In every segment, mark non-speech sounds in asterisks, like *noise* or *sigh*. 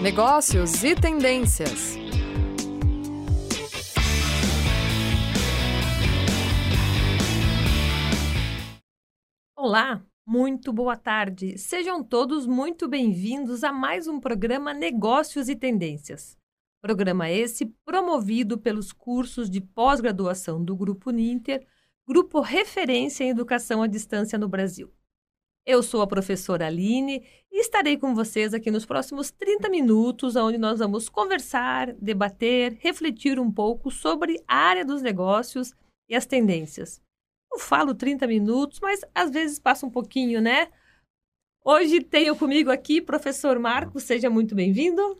Negócios e tendências. Olá, muito boa tarde. Sejam todos muito bem-vindos a mais um programa Negócios e Tendências. Programa esse promovido pelos cursos de pós-graduação do Grupo Ninter, grupo referência em educação à distância no Brasil. Eu sou a professora Aline e estarei com vocês aqui nos próximos 30 minutos, onde nós vamos conversar, debater, refletir um pouco sobre a área dos negócios e as tendências. Eu falo 30 minutos, mas às vezes passa um pouquinho, né? Hoje tenho comigo aqui professor Marcos, seja muito bem-vindo.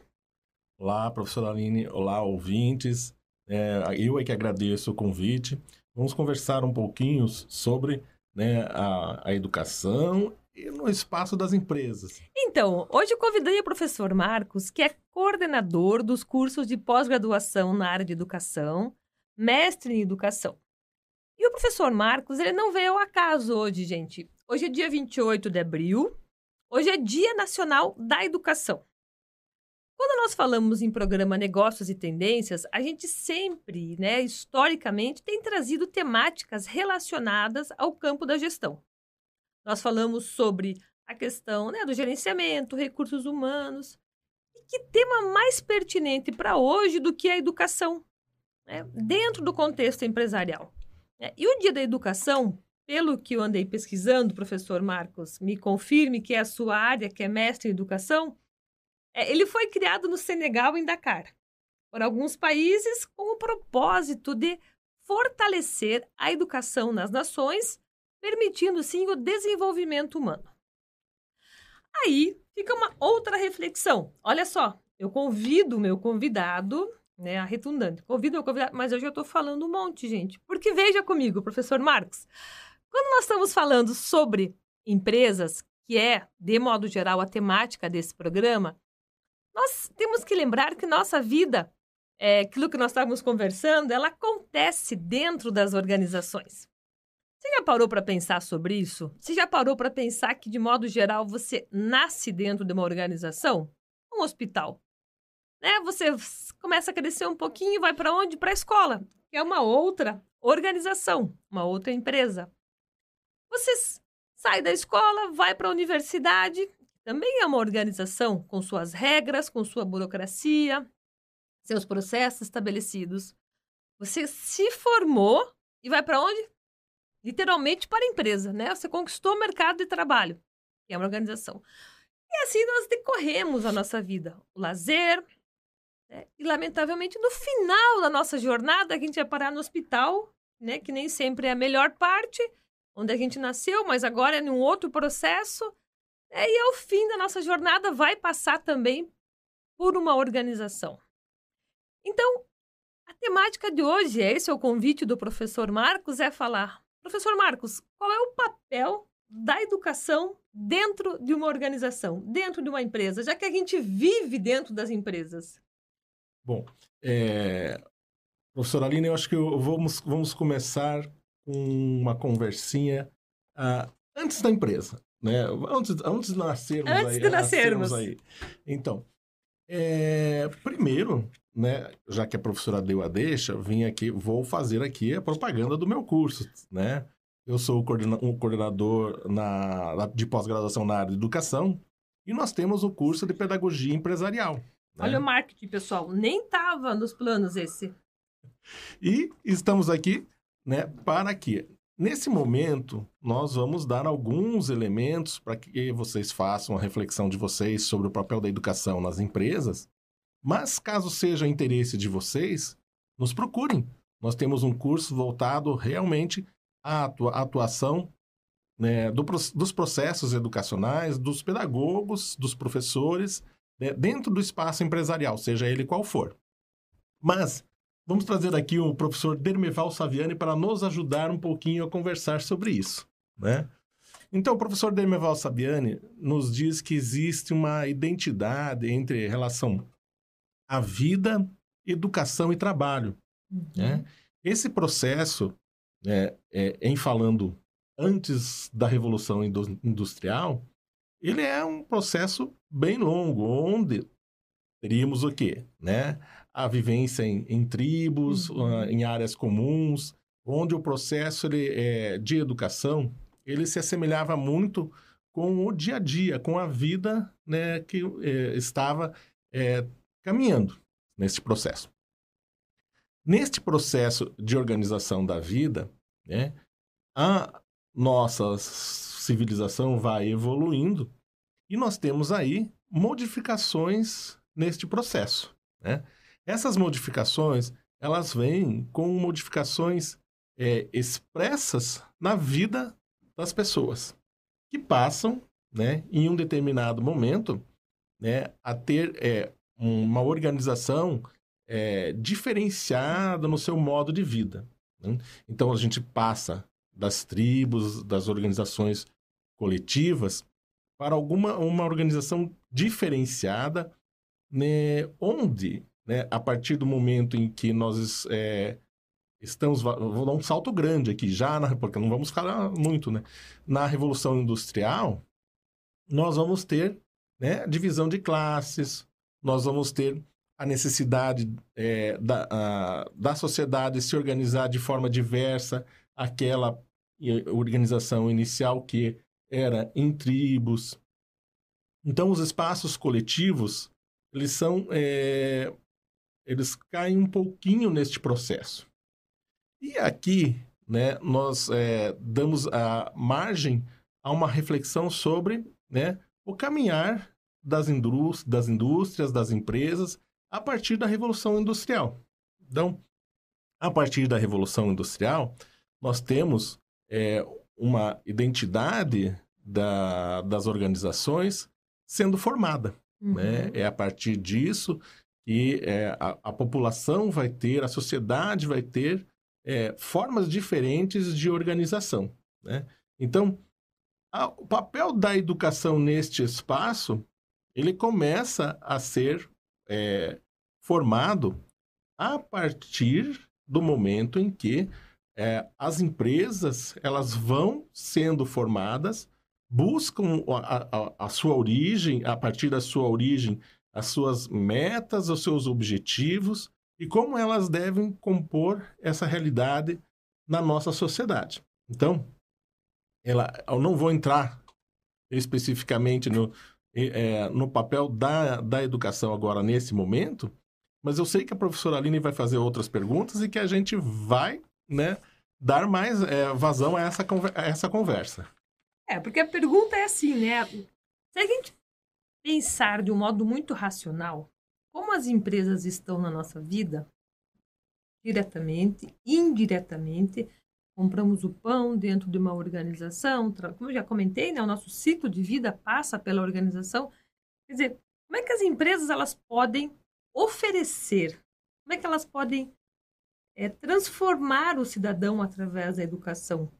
Olá, professora Aline, olá, ouvintes. É, eu é que agradeço o convite. Vamos conversar um pouquinho sobre né, a, a educação e no espaço das empresas. Então, hoje eu convidei o professor Marcos, que é coordenador dos cursos de pós-graduação na área de educação, mestre em educação. E o professor Marcos, ele não veio ao acaso hoje, gente. Hoje é dia 28 de abril, hoje é Dia Nacional da Educação. Quando nós falamos em programa Negócios e Tendências, a gente sempre, né, historicamente, tem trazido temáticas relacionadas ao campo da gestão. Nós falamos sobre a questão né, do gerenciamento, recursos humanos. E que tema mais pertinente para hoje do que a educação, né, dentro do contexto empresarial? É, e o Dia da Educação, pelo que eu andei pesquisando, professor Marcos, me confirme que é a sua área, que é mestre em educação, é, ele foi criado no Senegal, em Dakar, por alguns países com o propósito de fortalecer a educação nas nações, permitindo sim o desenvolvimento humano. Aí fica uma outra reflexão. Olha só, eu convido o meu convidado, né, a retundante, convido o meu convidado, mas eu estou falando um monte, gente. Porque veja comigo, professor Marcos, quando nós estamos falando sobre empresas, que é, de modo geral, a temática desse programa, nós temos que lembrar que nossa vida, é, aquilo que nós estávamos conversando, ela acontece dentro das organizações. Você já parou para pensar sobre isso? Você já parou para pensar que, de modo geral, você nasce dentro de uma organização? Um hospital. Né? Você começa a crescer um pouquinho vai para onde? Para a escola, que é uma outra organização, uma outra empresa. Você sai da escola, vai para a universidade, também é uma organização com suas regras, com sua burocracia, seus processos estabelecidos. Você se formou e vai para onde? Literalmente para a empresa, né? Você conquistou o mercado de trabalho, que é uma organização. E assim nós decorremos a nossa vida. O lazer, né? e lamentavelmente no final da nossa jornada a gente vai parar no hospital, né? Que nem sempre é a melhor parte, onde a gente nasceu, mas agora é num outro processo é, e ao fim da nossa jornada vai passar também por uma organização. Então, a temática de hoje, esse é o convite do professor Marcos, é falar, professor Marcos, qual é o papel da educação dentro de uma organização, dentro de uma empresa, já que a gente vive dentro das empresas? Bom, é... professora Aline, eu acho que vamos, vamos começar com uma conversinha uh, antes da empresa né? Antes, antes de nascermos antes aí, de nascermos. aí. Então, é, primeiro, né, já que a professora deu a deixa, vim aqui, vou fazer aqui a propaganda do meu curso, né? Eu sou um coordenador na, de pós-graduação na área de educação e nós temos o curso de pedagogia empresarial. Né? Olha o marketing, pessoal, nem estava nos planos esse. E estamos aqui, né, para que Nesse momento, nós vamos dar alguns elementos para que vocês façam a reflexão de vocês sobre o papel da educação nas empresas. Mas, caso seja interesse de vocês, nos procurem. Nós temos um curso voltado realmente à atuação né, do, dos processos educacionais, dos pedagogos, dos professores, né, dentro do espaço empresarial, seja ele qual for. Mas Vamos trazer aqui o professor Dermeval Saviani para nos ajudar um pouquinho a conversar sobre isso, né? Então, o professor Dermeval Saviani nos diz que existe uma identidade entre relação à vida, educação e trabalho. Uhum. Né? Esse processo, é, é, em falando antes da Revolução Industrial, ele é um processo bem longo, onde teríamos o quê? Né? A vivência em, em tribos, Uhum. uh, em áreas comuns, onde o processo ele, é, de educação ele se assemelhava muito com o dia a dia, com a vida né, que é, estava é, caminhando nesse processo. Neste processo de organização da vida, né, a nossa civilização vai evoluindo e nós temos aí modificações neste processo. Né? Essas modificações elas vêm com modificações é, expressas na vida das pessoas que passam, né, em um determinado momento, né, a ter é, uma organização é, diferenciada no seu modo de vida. né? Então a gente passa das tribos, das organizações coletivas para alguma uma organização diferenciada, né, onde, né, a partir do momento em que nós é, estamos, vou dar um salto grande aqui já, na, porque não vamos falar muito, né? Na Revolução Industrial, nós vamos ter né, divisão de classes, nós vamos ter a necessidade é, da, a, da sociedade se organizar de forma diversa, aquela organização inicial que era em tribos. Então, os espaços coletivos, eles são, é, eles caem um pouquinho neste processo. E aqui, né, nós é, damos a margem a uma reflexão sobre né, o caminhar das, indústrias, das indústrias, das empresas, a partir da Revolução Industrial. Então, a partir da Revolução Industrial, nós temos é, uma identidade da, das organizações sendo formada. Uhum. Né? É a partir disso que é, a, a, população vai ter, a sociedade vai ter é, formas diferentes de organização. Né? Então, a, o papel da educação neste espaço ele começa a ser é, formado a partir do momento em que é, as empresas elas vão sendo formadas, buscam a, a, sua origem, a partir da sua origem, as suas metas, os seus objetivos e como elas devem compor essa realidade na nossa sociedade. Então, ela, eu não vou entrar especificamente no, é, no papel da, da educação agora nesse momento, mas eu sei que a professora Aline vai fazer outras perguntas e que a gente vai né, dar mais é, vazão a essa, a essa conversa. É, porque a pergunta é assim, né? Se a gente pensar de um modo muito racional, como as empresas estão na nossa vida, diretamente, indiretamente, compramos o pão dentro de uma organização, como eu já comentei, né, o nosso ciclo de vida passa pela organização. Quer dizer, como é que as empresas elas podem oferecer, como é que elas podem é, transformar o cidadão através da educação?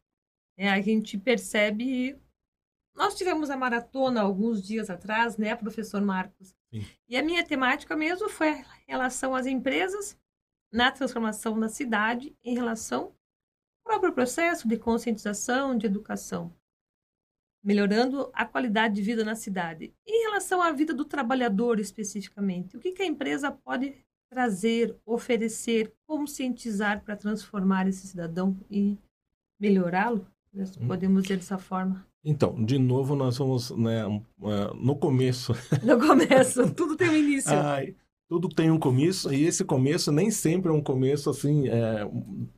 É, a gente percebe. Nós tivemos a maratona alguns dias atrás, né, professor Marcos? Sim. E a minha temática mesmo foi em relação às empresas na transformação da cidade em relação ao próprio processo de conscientização, de educação, melhorando a qualidade de vida na cidade. Em relação à vida do trabalhador especificamente, o que, que a empresa pode trazer, oferecer, conscientizar para transformar esse cidadão e melhorá-lo? Podemos dizer dessa forma. Então, de novo, nós vamos né, no começo. *laughs* No começo, tudo tem um início. Ai, tudo tem um começo, e esse começo nem sempre é um começo assim, é,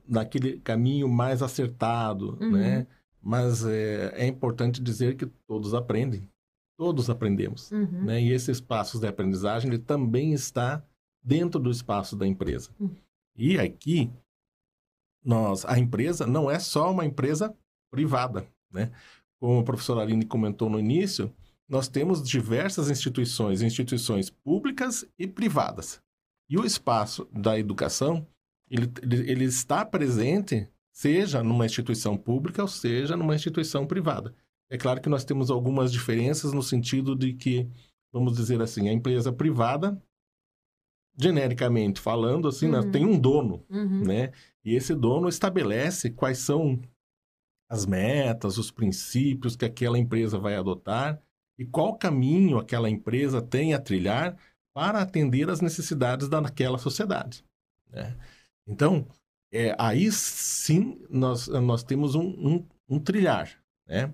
naquele caminho mais acertado, Uhum. né? Mas é, é importante dizer que todos aprendem, todos aprendemos, Uhum. né? E esse espaço de aprendizagem, ele também está dentro do espaço da empresa. Uhum. E aqui, nós, a empresa não é só uma empresa privada, né? Como a professora Aline comentou no início, nós temos diversas instituições, instituições públicas e privadas. E o espaço da educação, ele, ele, está presente, seja numa instituição pública ou seja numa instituição privada. É claro que nós temos algumas diferenças no sentido de que, vamos dizer assim, a empresa privada, genericamente falando, assim, né, Uhum. tem um dono, Uhum. né? E esse dono estabelece quais são as metas, os princípios que aquela empresa vai adotar e qual caminho aquela empresa tem a trilhar para atender as necessidades daquela sociedade. Né? Então, é, aí sim nós, nós temos um, um, um trilhar. Né?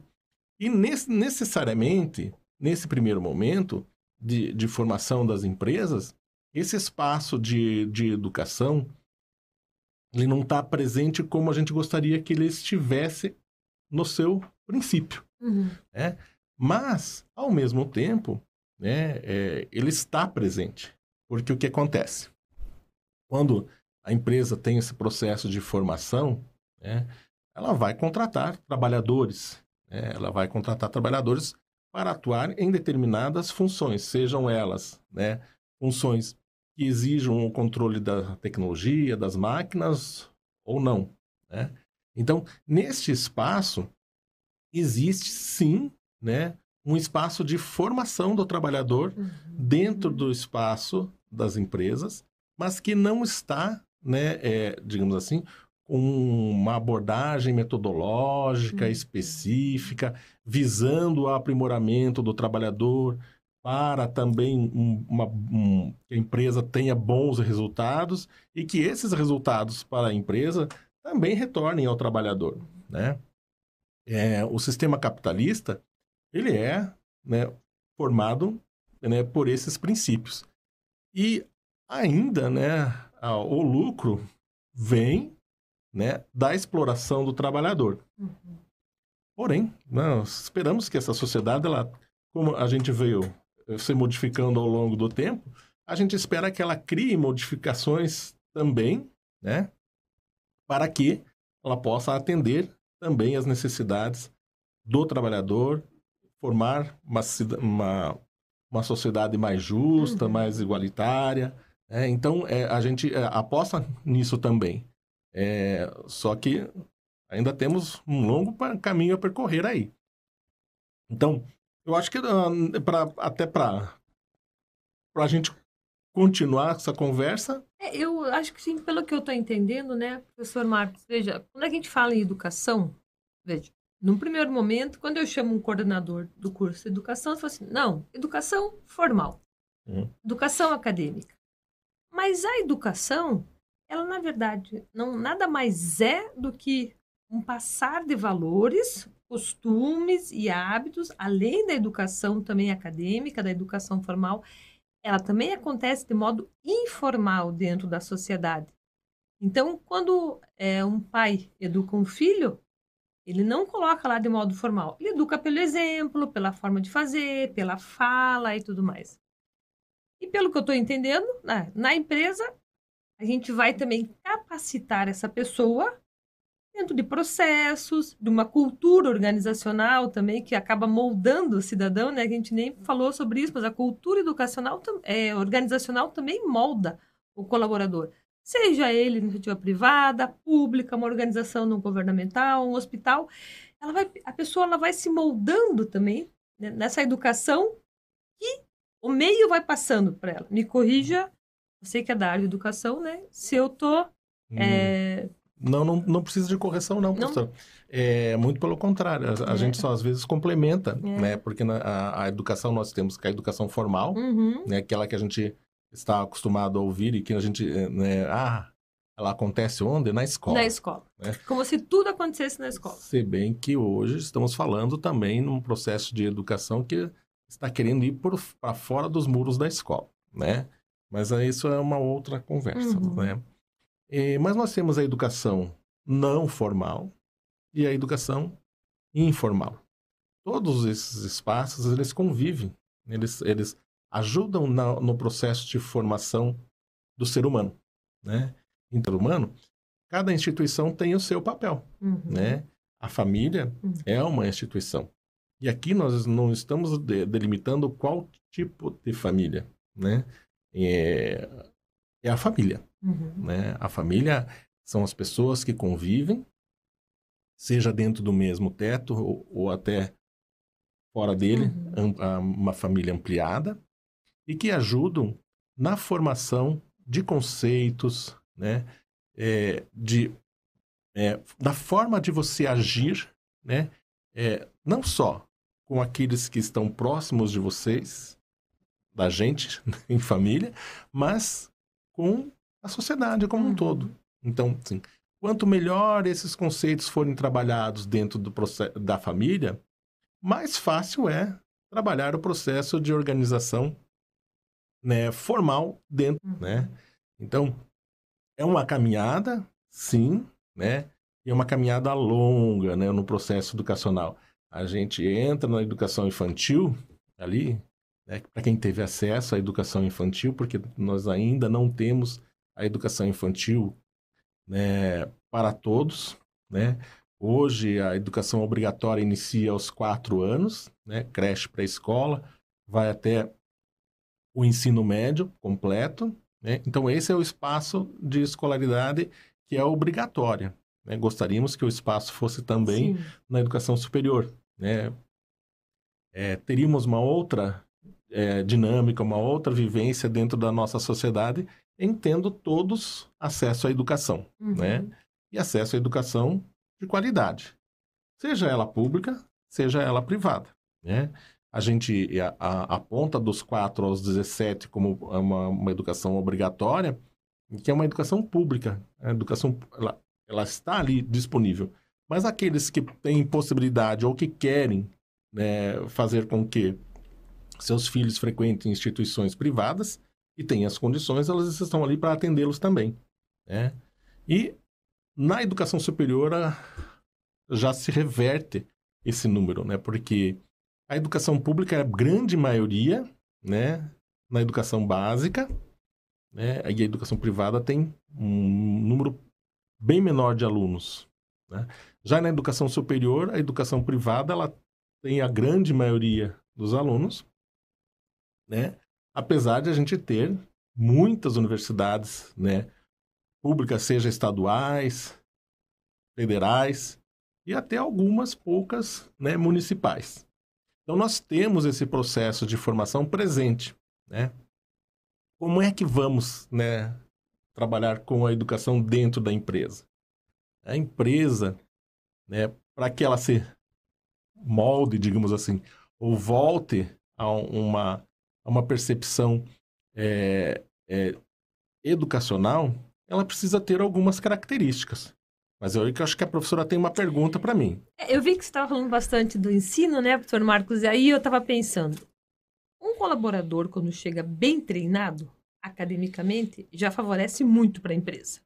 E nesse, necessariamente, nesse primeiro momento de, de formação das empresas, esse espaço de, de educação ele não está presente como a gente gostaria que ele estivesse no seu princípio. Uhum. Né? Mas, ao mesmo tempo, né, é, ele está presente. Porque o que acontece? Quando a empresa tem esse processo de formação, né, ela vai contratar trabalhadores. Né, ela vai contratar trabalhadores para atuar em determinadas funções, sejam elas né, funções que exijam o controle da tecnologia, das máquinas ou não. Né? Então, neste espaço, existe sim né, um espaço de formação do trabalhador uhum. dentro do espaço das empresas, mas que não está, né, é, digamos assim, com uma abordagem metodológica uhum. específica, visando o aprimoramento do trabalhador, para também um, uma, um, que a empresa tenha bons resultados e que esses resultados para a empresa também retornem ao trabalhador, né? É, o sistema capitalista ele é né, formado né, por esses princípios e ainda né, o lucro vem né, da exploração do trabalhador. Uhum. Porém, nós esperamos que essa sociedade, ela, como a gente veio se modificando ao longo do tempo, a gente espera que ela crie modificações também, né? Para que ela possa atender também as necessidades do trabalhador, formar uma, uma, uma sociedade mais justa, uhum. mais igualitária. Né? Então, é, a gente é, aposta nisso também. É, só que ainda temos um longo caminho a percorrer aí. Então, eu acho que uh, pra, até para a gente continuar essa conversa. É, eu acho que sim, pelo que eu estou entendendo, né, professor Marcos? Veja, quando a gente fala em educação, veja, num primeiro momento, quando eu chamo um coordenador do curso de educação, eu falo assim: não, educação formal, uhum. educação acadêmica. Mas a educação, ela na verdade não nada mais é do que um passar de valores costumes e hábitos, além da educação também acadêmica, da educação formal, ela também acontece de modo informal dentro da sociedade. Então, quando é, um pai educa um filho, ele não coloca lá de modo formal. Ele educa pelo exemplo, pela forma de fazer, pela fala e tudo mais. E pelo que eu estou entendendo, na, na empresa, a gente vai também capacitar essa pessoa dentro de processos, de uma cultura organizacional também que acaba moldando o cidadão, né? A gente nem falou sobre isso, mas a cultura educacional, é, organizacional também molda o colaborador. Seja ele iniciativa privada, pública, uma organização não governamental, um hospital, ela vai, a pessoa ela vai se moldando também né, nessa educação que o meio vai passando para ela. Me corrija, eu sei que é da área de educação, né? Se eu tô hum. é, não, não, não precisa de correção, não, professor. Não. É muito pelo contrário. A, a é. gente só às vezes complementa, é. né? Porque na, a, a, educação nós temos que a educação formal, uhum. né? Aquela que a gente está acostumado a ouvir e que a gente, né? Ah, ela acontece onde? Na escola. Na escola. Né? Como se tudo acontecesse na escola. Se bem que hoje estamos falando também num processo de educação que está querendo ir para fora dos muros da escola, né? Mas isso é uma outra conversa, uhum. né? É, mas nós temos a educação não formal e a educação informal. Todos esses espaços, eles convivem, eles, eles ajudam na, no processo de formação do ser humano, né? Então, humano, cada instituição tem o seu papel, uhum. né? A família uhum. é uma instituição. E aqui nós não estamos delimitando qual tipo de família, né? É, é a família. Uhum. Né? A família são as pessoas que convivem, seja dentro do mesmo teto ou, ou até fora dele, uhum. uma família ampliada, e que ajudam na formação de conceitos, né? É, de, é, da forma de você agir, né? É, não só com aqueles que estão próximos de vocês, da gente *laughs* em família, mas com a sociedade como um Uhum. todo. Então, assim, quanto melhor esses conceitos forem trabalhados dentro do processo da família, mais fácil é trabalhar o processo de organização né, formal dentro, Uhum. né? Então, é uma caminhada, sim, né? E é uma caminhada longa, né, no processo educacional. A gente entra na educação infantil ali, né, para quem teve acesso à educação infantil, porque nós ainda não temos a educação infantil, né, para todos, né? Hoje a educação obrigatória inicia aos quatro anos, né? Creche pré-escola, vai até o ensino médio completo, né? Então esse é o espaço de escolaridade que é obrigatória. Né? Gostaríamos que o espaço fosse também Sim. na educação superior, né? É, teríamos uma outra é, dinâmica, uma outra vivência dentro da nossa sociedade, em tendo todos acesso à educação, Uhum. né? E acesso à educação de qualidade, seja ela pública, seja ela privada, né? A gente a- a- aponta dos 4 aos 17 como uma, uma educação obrigatória, que é uma educação pública. A educação ela, ela está ali disponível. Mas aqueles que têm possibilidade ou que querem né, fazer com que seus filhos frequentem instituições privadas e tenham as condições, elas estão ali para atendê-los também. Né? E na educação superior já se reverte esse número, né? porque a educação pública é a grande maioria né, na educação básica, né? e a educação privada tem um número bem menor de alunos. Né? Já na educação superior, a educação privada ela tem a grande maioria dos alunos, né? apesar de a gente ter muitas universidades né, públicas, seja estaduais, federais e até algumas poucas né, municipais. Então, nós temos esse processo de formação presente. Né? Como é que vamos né, trabalhar com a educação dentro da empresa? A empresa, né, para que ela se molde, digamos assim, ou volte a uma, a uma percepção é, é, educacional, ela precisa ter algumas características. Mas eu acho que a professora tem uma pergunta para mim. É, Eu vi que você estava falando bastante do ensino, né, professor Marcos? E aí eu estava pensando, um colaborador, quando chega bem treinado academicamente, já favorece muito para a empresa.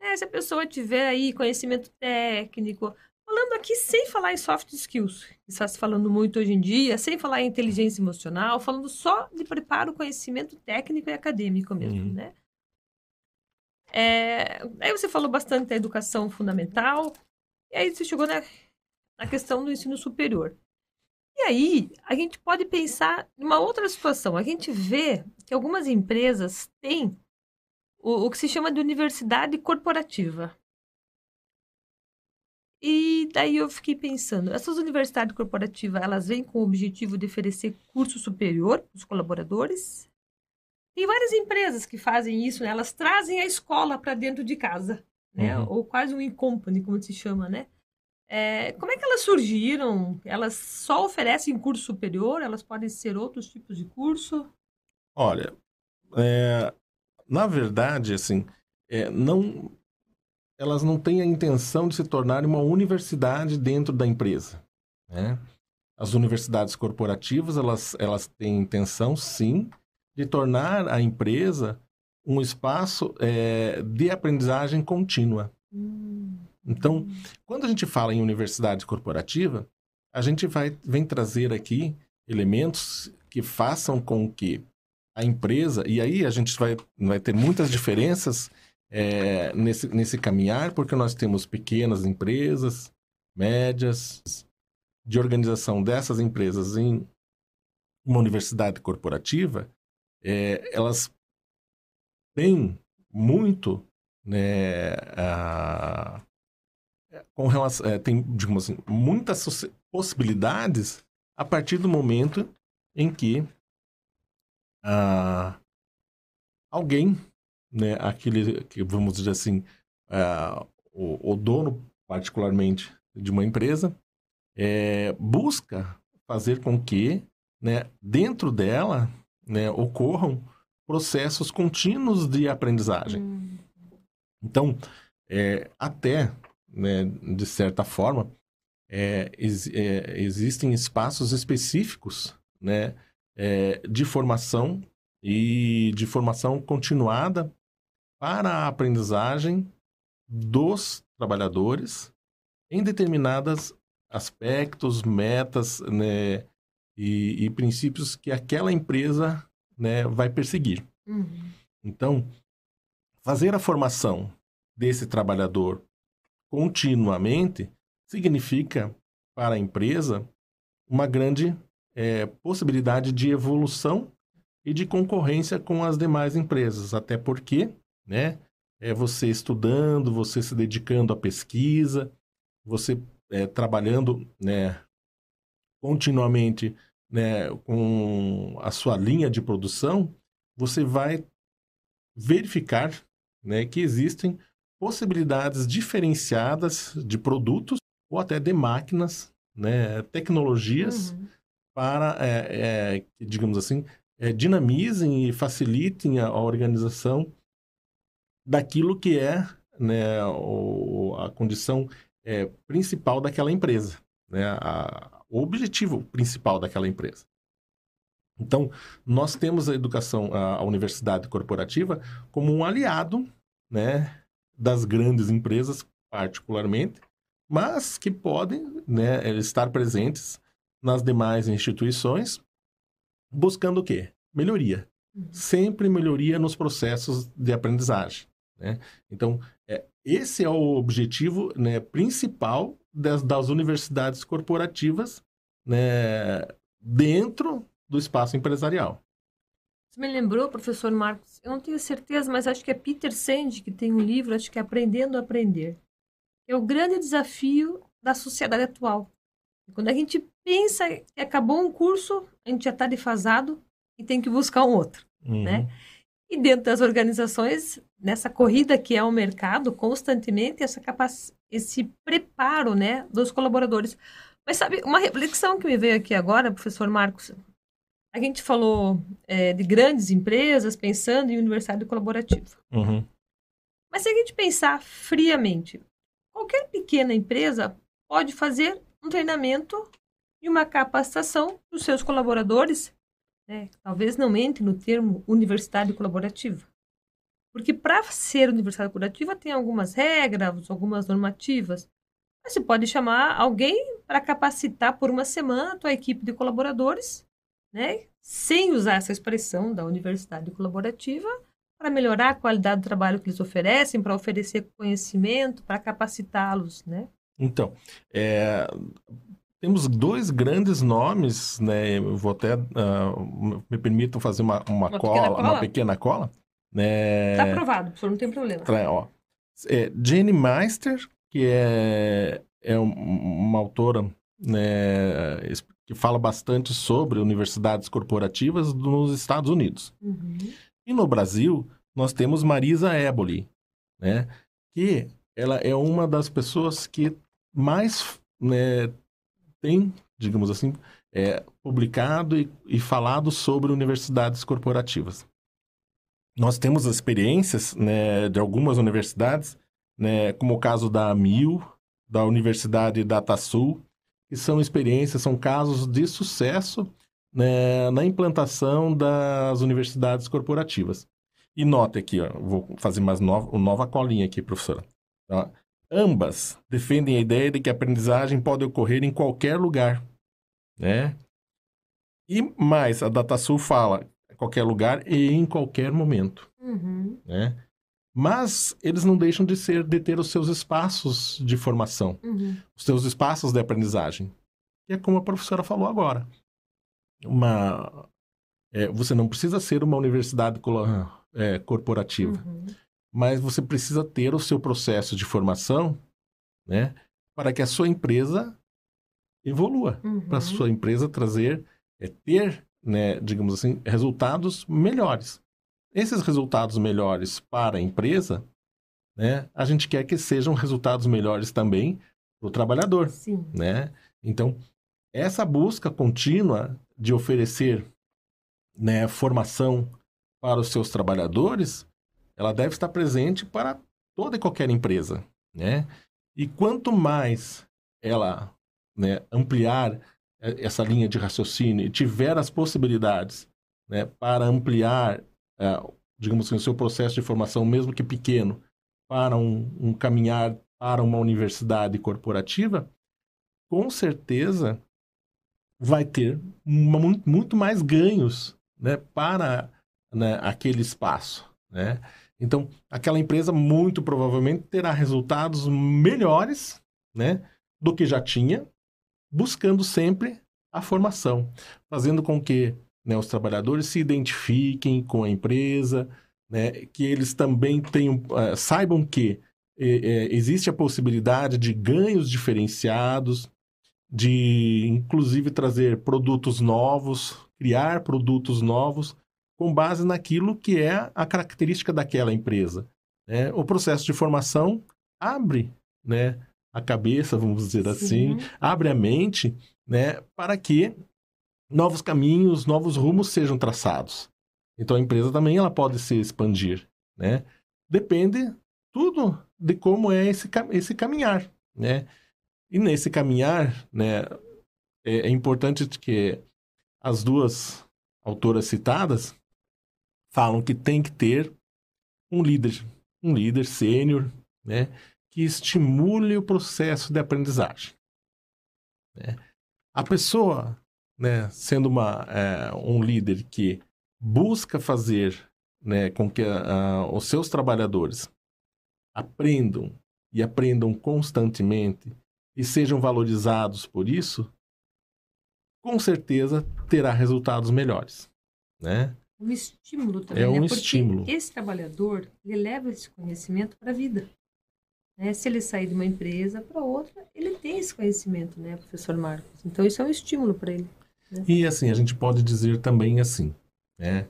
É, se a pessoa tiver aí conhecimento técnico, falando aqui sem falar em soft skills, que está se falando muito hoje em dia, sem falar em inteligência emocional, falando só de preparo, conhecimento técnico e acadêmico mesmo, Uhum. né? É, aí você falou bastante da educação fundamental, e aí você chegou na, na questão do ensino superior. E aí, a gente pode pensar numa outra situação. A gente vê que algumas empresas têm o, o que se chama de universidade corporativa. E daí eu fiquei pensando, essas universidades corporativas, elas vêm com o objetivo de oferecer curso superior para os colaboradores? Tem várias empresas que fazem isso, né? Elas trazem a escola para dentro de casa, né? Uhum. Ou quase um in-company, como se chama, né? É, como é que elas surgiram? Elas só oferecem curso superior? Elas podem ser outros tipos de curso? Olha, é, na verdade, assim, é, não, elas não têm a intenção de se tornar uma universidade dentro da empresa. Né? As universidades corporativas, elas, elas têm intenção, sim, de tornar a empresa um espaço é, de aprendizagem contínua. Então, quando a gente fala em universidade corporativa, a gente vai, vem trazer aqui elementos que façam com que a empresa, e aí a gente vai, vai ter muitas diferenças é, nesse, nesse caminhar, porque nós temos pequenas empresas, médias, de organização dessas empresas em uma universidade corporativa, é, elas têm muito né, a, com relação, é, tem, digamos assim, muitas possibilidades a partir do momento em que ah, alguém, né, aquele que vamos dizer assim, ah, o, o dono particularmente de uma empresa, é, busca fazer com que, né, dentro dela, né, ocorram processos contínuos de aprendizagem. Hum. Então, é, até, né, de certa forma, é, ex- é, existem espaços específicos né, é, de formação e de formação continuada para a aprendizagem dos trabalhadores em determinados aspectos, metas né, e, e princípios que aquela empresa né, vai perseguir. Uhum. Então, fazer a formação desse trabalhador continuamente significa para a empresa uma grande eh, possibilidade de evolução e de concorrência com as demais empresas, até porque, né, é você estudando, você se dedicando à pesquisa, você eh, trabalhando, né, continuamente, né, com a sua linha de produção, você vai verificar né, que existem possibilidades diferenciadas de produtos ou até de máquinas, né, tecnologias Uhum. para, é, é, digamos assim, é, dinamizem e facilitem a, a organização daquilo que é né, o- a condição é, principal daquela empresa, né, a- o objetivo principal daquela empresa. Então, nós temos a educação, a, a universidade corporativa, como um aliado né, das grandes empresas, particularmente, mas que podem né, estar presentes nas demais instituições, buscando o quê? Melhoria. Uhum. Sempre melhoria nos processos de aprendizagem. Né? Então, é, esse é o objetivo né, principal das, das universidades corporativas né, dentro do espaço empresarial. Você me lembrou, professor Marcos, eu não tenho certeza, mas acho que é Peter Senge que tem um livro, acho que é Aprendendo a Aprender. É o grande desafio da sociedade atual. Quando a gente pensa que acabou um curso, a gente já está defasado e tem que buscar um outro. Uhum. Né? E dentro das organizações, nessa corrida que é o mercado, constantemente essa capac... esse preparo né, dos colaboradores. Mas sabe, uma reflexão que me veio aqui agora, professor Marcos, a gente falou é, de grandes empresas pensando em universidade colaborativa. Uhum. Mas se a gente pensar friamente, qualquer pequena empresa pode fazer um treinamento e uma capacitação dos seus colaboradores, né? talvez não entre no termo universidade colaborativa. Porque para ser universidade colaborativa tem algumas regras, algumas normativas. Mas você pode chamar alguém para capacitar por uma semana a tua equipe de colaboradores, né? sem usar essa expressão da universidade colaborativa, para melhorar a qualidade do trabalho que eles oferecem, para oferecer conhecimento, para capacitá-los, né? Então, é, temos dois grandes nomes, né? Eu vou até ah, me permitam fazer uma, uma, Uma cola, pequena uma cola? pequena cola, né? Está aprovado, professor, não tem problema. Tra- ó. É, Jenny Meister, que é, é um- uma autora né, que fala bastante sobre universidades corporativas nos Estados Unidos. Uhum. E no Brasil, nós temos Marisa Eboli, né? Que ela é uma das pessoas que mais né, tem, digamos assim, é, publicado e, e falado sobre universidades corporativas. Nós temos experiências né, de algumas universidades, né, como o caso da AMIL, da Universidade DataSul, que são experiências, são casos de sucesso né, na implantação das universidades corporativas. E note aqui, ó, vou fazer mais nova, nova colinha aqui, professora. Ó, ambas defendem a ideia de que a aprendizagem pode ocorrer em qualquer lugar, né? E mais, a DataSul fala em qualquer lugar e em qualquer momento, Uhum. né? Mas eles não deixam de ser de ter os seus espaços de formação Uhum. os seus espaços de aprendizagem. Que é como a professora falou agora. Uma, é, você não precisa ser uma universidade é, corporativa, Uhum. Mas você precisa ter o seu processo de formação, né, para que a sua empresa evolua, Uhum. para a sua empresa trazer, é, ter, né, digamos assim, resultados melhores. Esses resultados melhores para a empresa, né, a gente quer que sejam resultados melhores também para o trabalhador Sim. né? Então, essa busca contínua de oferecer né, formação para os seus trabalhadores, ela deve estar presente para toda e qualquer empresa, né? E quanto mais ela né, ampliar essa linha de raciocínio e tiver as possibilidades né, para ampliar, uh, digamos assim, o seu processo de formação, mesmo que pequeno, para um, um caminhar para uma universidade corporativa, com certeza vai ter uma, muito mais ganhos né, para né, aquele espaço. Né? Então, aquela empresa muito provavelmente terá resultados melhores né, do que já tinha, buscando sempre a formação, fazendo com que né, os trabalhadores se identifiquem com a empresa, né, que eles também tenham, uh, saibam que é, existe a possibilidade de ganhos diferenciados, de inclusive trazer produtos novos, criar produtos novos com base naquilo que é a característica daquela empresa. Né? O processo de formação abre né, a cabeça, vamos dizer Sim. assim, abre a mente né, para que novos caminhos, novos rumos sejam traçados. Então a empresa também ela pode se expandir. Né? Depende tudo de como é esse, esse caminhar. Né? E nesse caminhar, né, é, é importante que as duas autoras citadas falam que tem que ter um líder, um líder sênior, né, que estimule o processo de aprendizagem. Né? A pessoa, né, sendo uma, é, um líder que busca fazer né, com que os seus trabalhadores aprendam e aprendam constantemente e sejam valorizados por isso, com certeza terá resultados melhores, né? Um estímulo também, É um né? estímulo. esse trabalhador, ele leva esse conhecimento para a vida. Né? Se ele sair de uma empresa para outra, ele tem esse conhecimento, né, professor Marcos? Então, isso é um estímulo para ele. Né? E, assim, a gente pode dizer também assim, né?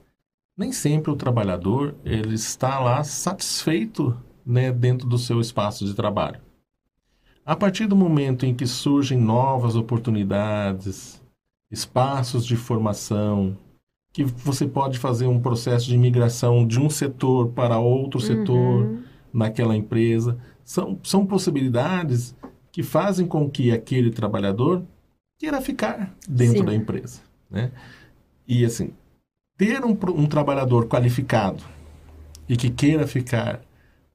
Nem sempre o trabalhador, ele está lá satisfeito né, dentro do seu espaço de trabalho. A partir do momento em que surgem novas oportunidades, espaços de formação, que você pode fazer um processo de migração de um setor para outro uhum. setor naquela empresa, são, são possibilidades que fazem com que aquele trabalhador queira ficar dentro Sim. da empresa. Né? E assim, ter um, um trabalhador qualificado e que queira ficar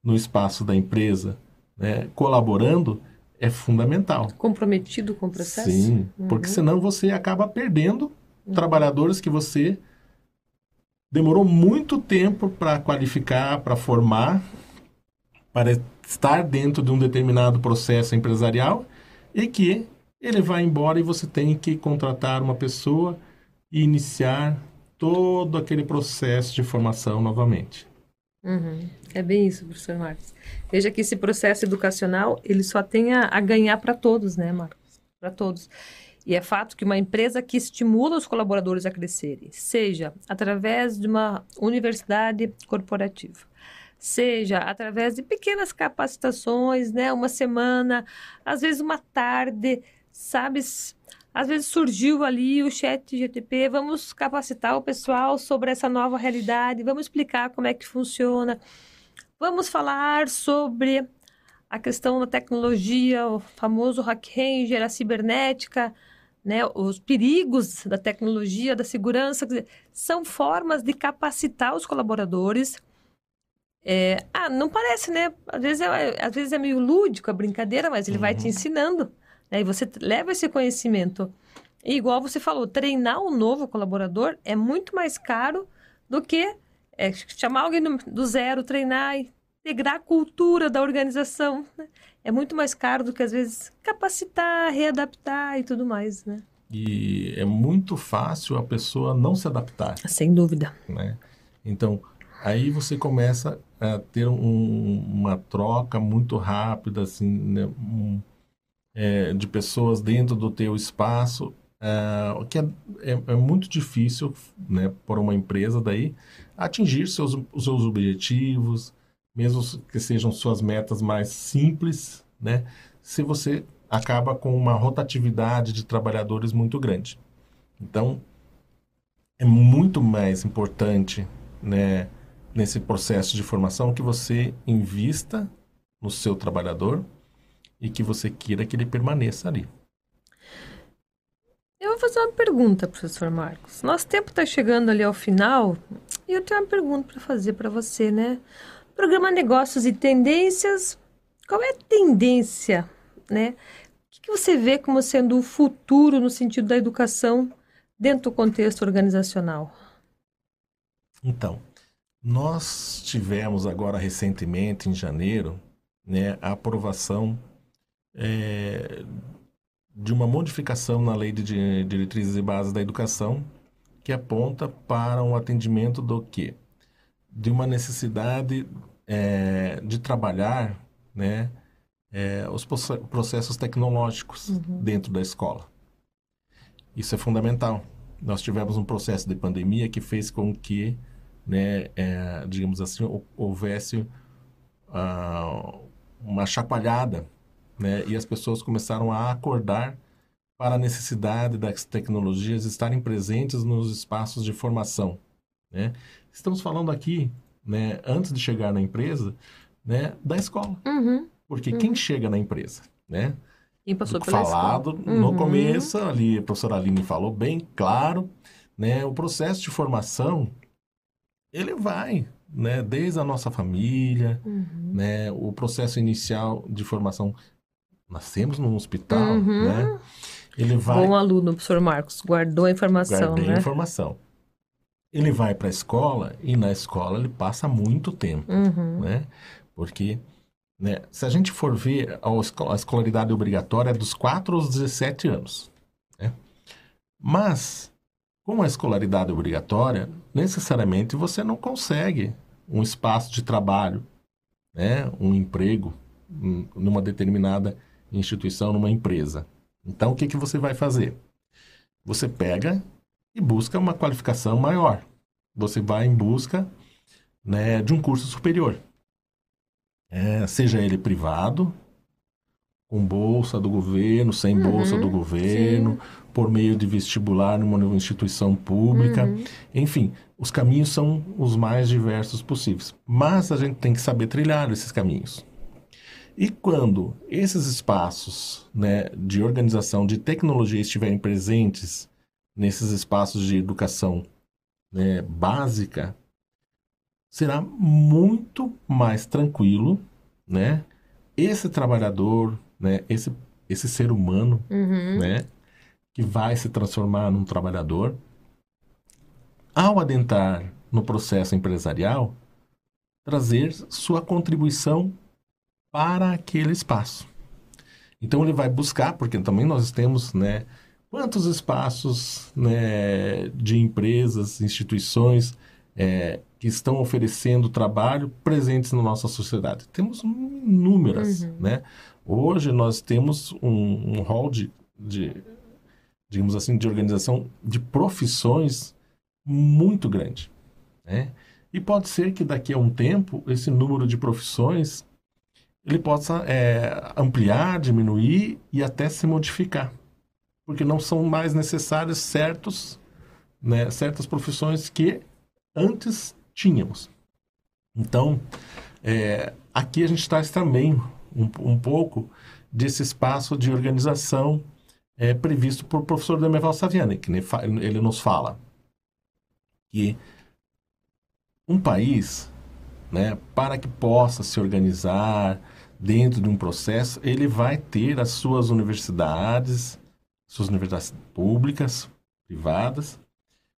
no espaço da empresa, né, colaborando, é fundamental. Comprometido com o processo? Sim, uhum. porque senão você acaba perdendo uhum. trabalhadores que você demorou muito tempo para qualificar, para formar, para estar dentro de um determinado processo empresarial e que ele vai embora e você tem que contratar uma pessoa e iniciar todo aquele processo de formação novamente. Uhum. É bem isso, professor Marcos. Veja que esse processo educacional, ele só tem a, a ganhar para todos, né, Marcos? Para todos. E é fato que uma empresa que estimula os colaboradores a crescerem, seja através de uma universidade corporativa, seja através de pequenas capacitações, né, uma semana, às vezes uma tarde, sabes? Às vezes surgiu ali o chat GTP, vamos capacitar o pessoal sobre essa nova realidade, vamos explicar como é que funciona, vamos falar sobre a questão da tecnologia, o famoso hack ranger, a cibernética, né, os perigos da tecnologia, da segurança, dizer, são formas de capacitar os colaboradores. É, ah, não parece, né? Às vezes é, às vezes é meio lúdico a brincadeira, mas ele uhum. vai te uhum. ensinando. Né? E você leva esse conhecimento. E igual você falou, treinar um novo colaborador é muito mais caro do que é, chamar alguém do zero, treinar e integrar a cultura da organização. Né? É muito mais caro do que, às vezes, capacitar, readaptar e tudo mais, né? E é muito fácil a pessoa não se adaptar. Sem dúvida. Né? Então, aí você começa a ter um, uma troca muito rápida, assim, né? um, é, de pessoas dentro do teu espaço, é, que é, é, é, muito difícil né, para uma empresa daí atingir seus, os seus objetivos, mesmo que sejam suas metas mais simples, né, se você acaba com uma rotatividade de trabalhadores muito grande. Então, é muito mais importante, né, nesse processo de formação que você invista no seu trabalhador e que você queira que ele permaneça ali. Eu vou fazer uma pergunta, professor Marcos. Nosso tempo está chegando ali ao final e eu tenho uma pergunta para fazer para você, né? Programa Negócios e Tendências. Qual é a tendência, né? O que você vê como sendo o futuro no sentido da educação dentro do contexto organizacional? Então, nós tivemos agora recentemente, em janeiro, né, a aprovação é, de uma modificação na Lei de Diretrizes e Bases da Educação que aponta para um atendimento do quê? De uma necessidade é, de trabalhar né, é, os processos tecnológicos uhum. dentro da escola. Isso é fundamental. Nós tivemos um processo de pandemia que fez com que, né, é, digamos assim, houvesse uh, uma chacoalhada né? E as pessoas começaram a acordar para a necessidade das tecnologias estarem presentes nos espaços de formação, né? Estamos falando aqui, né, antes de chegar na empresa, né, da escola. Uhum. Porque uhum. quem chega na empresa, né? E passou pela falado escola. no uhum. começo, ali a professora Aline falou bem claro, né? O processo de formação, ele vai, né? Desde a nossa família, uhum. né? O processo inicial de formação nascemos num hospital, uhum. né? Ele vai... Bom aluno, professor Marcos, guardou a informação, Guardei né? a informação. Ele vai para a escola e na escola ele passa muito tempo, uhum. né? Porque né, se a gente for ver, a escolaridade obrigatória é dos 4 aos 17 anos. Né? Mas, com a escolaridade obrigatória, necessariamente você não consegue um espaço de trabalho, né? um emprego numa determinada instituição, numa empresa. Então, o que, que você vai fazer? Você pega e busca uma qualificação maior. Você vai em busca né, de um curso superior. É, seja ele privado, com bolsa do governo, sem uhum, bolsa do governo, sim. por meio de vestibular numa instituição pública. Uhum. Enfim, os caminhos são os mais diversos possíveis. Mas a gente tem que saber trilhar esses caminhos. E quando esses espaços né, de organização de tecnologia estiverem presentes nesses espaços de educação né, básica, será muito mais tranquilo, né? Esse trabalhador, né? Esse, esse ser humano, uhum. né? Que vai se transformar num trabalhador, ao adentrar no processo empresarial, trazer sua contribuição para aquele espaço. Então ele vai buscar, porque também nós temos, né, quantos espaços né, de empresas, instituições é, que estão oferecendo trabalho presentes na nossa sociedade. Temos inúmeras, uhum. né? Hoje nós temos um, um hall de, de, digamos assim, de organização de profissões muito grande, né? E pode ser que daqui a um tempo esse número de profissões ele possa é, ampliar, diminuir e até se modificar. Porque não são mais necessários certos, né, certas profissões que antes tínhamos. Então, é, aqui a gente traz também um, um, pouco desse espaço de organização é, previsto por professor Demerval Saviani, que ele nos fala que um país, né, para que possa se organizar, dentro de um processo, ele vai ter as suas universidades, suas universidades públicas, privadas,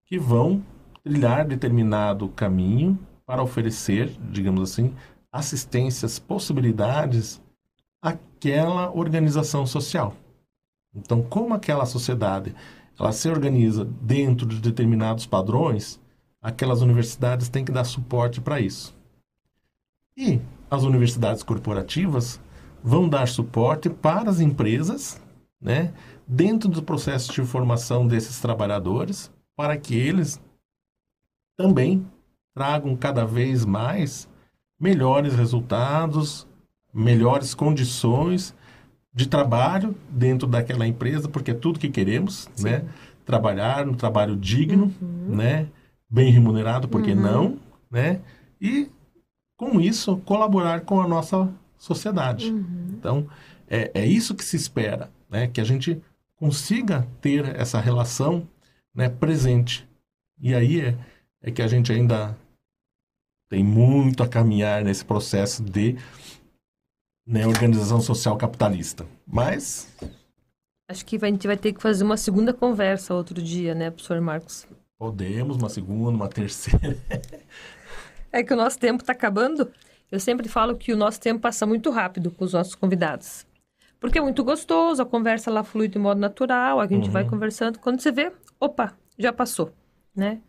que vão trilhar determinado caminho para oferecer, digamos assim, assistências, possibilidades àquela organização social. Então, como aquela sociedade ela se organiza dentro de determinados padrões, aquelas universidades têm que dar suporte para isso. E as universidades corporativas vão dar suporte para as empresas, né, dentro do processo de formação desses trabalhadores, para que eles também tragam cada vez mais melhores resultados, melhores condições de trabalho dentro daquela empresa, porque é tudo que queremos, Sim. né? trabalhar no trabalho digno, uhum. né? Bem remunerado, por que uhum. não, né? E com isso colaborar com a nossa sociedade. Uhum. Então, é, é isso que se espera, né? Que a gente consiga ter essa relação né, presente. E aí é, é que a gente ainda tem muito a caminhar nesse processo de né, organização social capitalista. Mas. Acho que a gente vai ter que fazer uma segunda conversa outro dia, né, professor Marcos? Podemos, uma segunda, uma terceira. *laughs* é que o nosso tempo está acabando. Eu sempre falo que o nosso tempo passa muito rápido com os nossos convidados. Porque é muito gostoso, a conversa lá flui de modo natural, a gente uhum. vai conversando. Quando você vê, opa, já passou, né?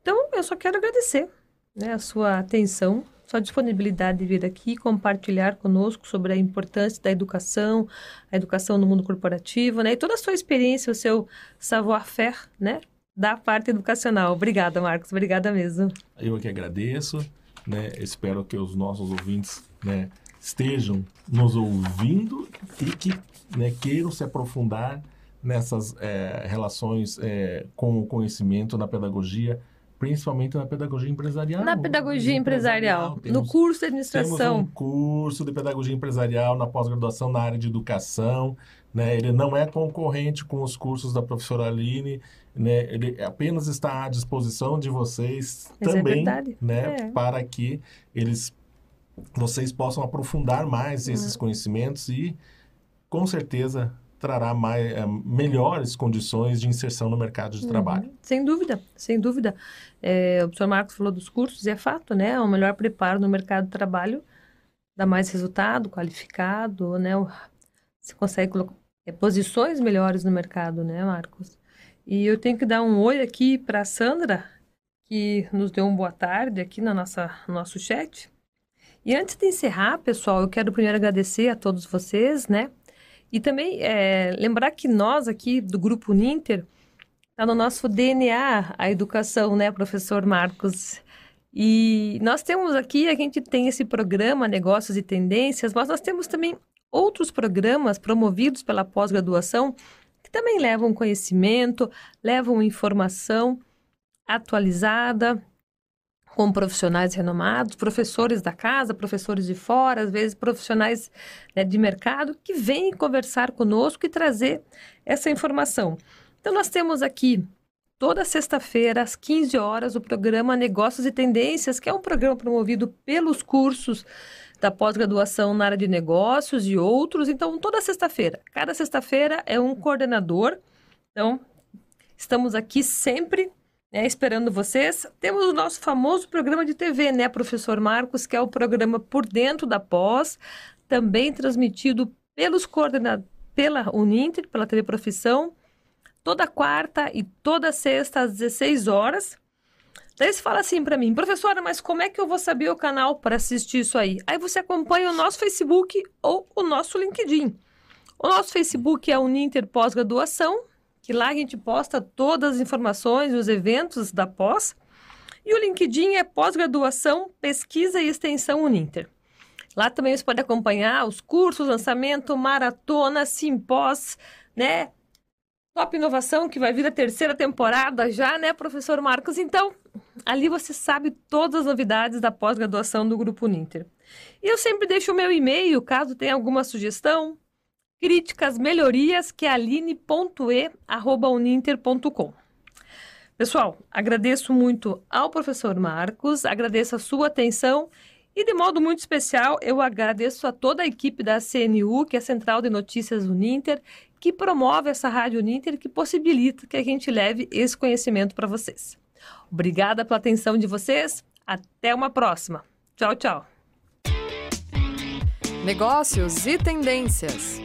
Então, eu só quero agradecer né, a sua atenção, sua disponibilidade de vir aqui compartilhar conosco sobre a importância da educação, a educação no mundo corporativo, né? E toda a sua experiência, o seu savoir-faire, né? Da parte educacional. Obrigada, Marcos. Obrigada mesmo. Eu que agradeço, né? Espero que os nossos ouvintes, né? Estejam nos ouvindo e que né, queiram se aprofundar nessas é, relações é, com o conhecimento na pedagogia, principalmente na pedagogia empresarial. Na pedagogia empresarial, temos, no curso de administração. Temos um curso de pedagogia empresarial na pós-graduação na área de educação. Né? Ele não é concorrente com os cursos da professora Aline, né? ele apenas está à disposição de vocês Isso é também, é né? É. para que eles vocês possam aprofundar mais uhum. esses conhecimentos e, com certeza, trará mais, é, melhores condições de inserção no mercado de uhum. trabalho. Sem dúvida, sem dúvida. É, o professor Marcos falou dos cursos, e é fato, né? O melhor preparo no mercado de trabalho dá mais resultado, qualificado, né? Você consegue colocar é, posições melhores no mercado, né, Marcos? E eu tenho que dar um oi aqui para a Sandra, que nos deu uma boa tarde aqui na nossa, no nosso chat. E antes de encerrar, pessoal, eu quero primeiro agradecer a todos vocês, né? E também é, lembrar que nós aqui do Grupo Ninter, está no nosso DNA a educação, né, professor Marcos? E nós temos aqui, a gente tem esse programa Negócios e Tendências, mas nós temos também outros programas promovidos pela pós-graduação que também levam conhecimento, levam informação atualizada, com profissionais renomados, professores da casa, professores de fora, às vezes profissionais né, de mercado, que vêm conversar conosco e trazer essa informação. Então, nós temos aqui toda sexta-feira, às 15 horas, o programa Negócios e Tendências, que é um programa promovido pelos cursos da pós-graduação na área de negócios e outros. Então, toda sexta-feira, cada sexta-feira é um coordenador. Então, estamos aqui sempre né, esperando vocês. Temos o nosso famoso programa de TV, né, professor Marcos, que é o programa Por Dentro da Pós, também transmitido pelos coordenadores, pela Uninter, pela TV Profissão, toda quarta e toda sexta às 16 horas. Daí você fala assim para mim, professora, mas como é que eu vou saber o canal para assistir isso aí? Aí você acompanha o nosso Facebook ou o nosso LinkedIn. O nosso Facebook é Uninter Pós-Graduação que lá a gente posta todas as informações os eventos da pós. E o LinkedIn é pós-graduação, pesquisa e extensão Uninter. Lá também você pode acompanhar os cursos, lançamento, maratona, simpós, né? Top Inovação, que vai vir a terceira temporada já, né, professor Marcos? Então, ali você sabe todas as novidades da pós-graduação do Grupo Uninter. E eu sempre deixo o meu e-mail, caso tenha alguma sugestão, críticas, melhorias, que é aline.e.uninter.com. Pessoal, agradeço muito ao professor Marcos, agradeço a sua atenção e, de modo muito especial, eu agradeço a toda a equipe da CNU, que é a Central de Notícias Uninter, que promove essa Rádio Uninter, que possibilita que a gente leve esse conhecimento para vocês. Obrigada pela atenção de vocês. Até uma próxima. Tchau, tchau. Negócios e tendências.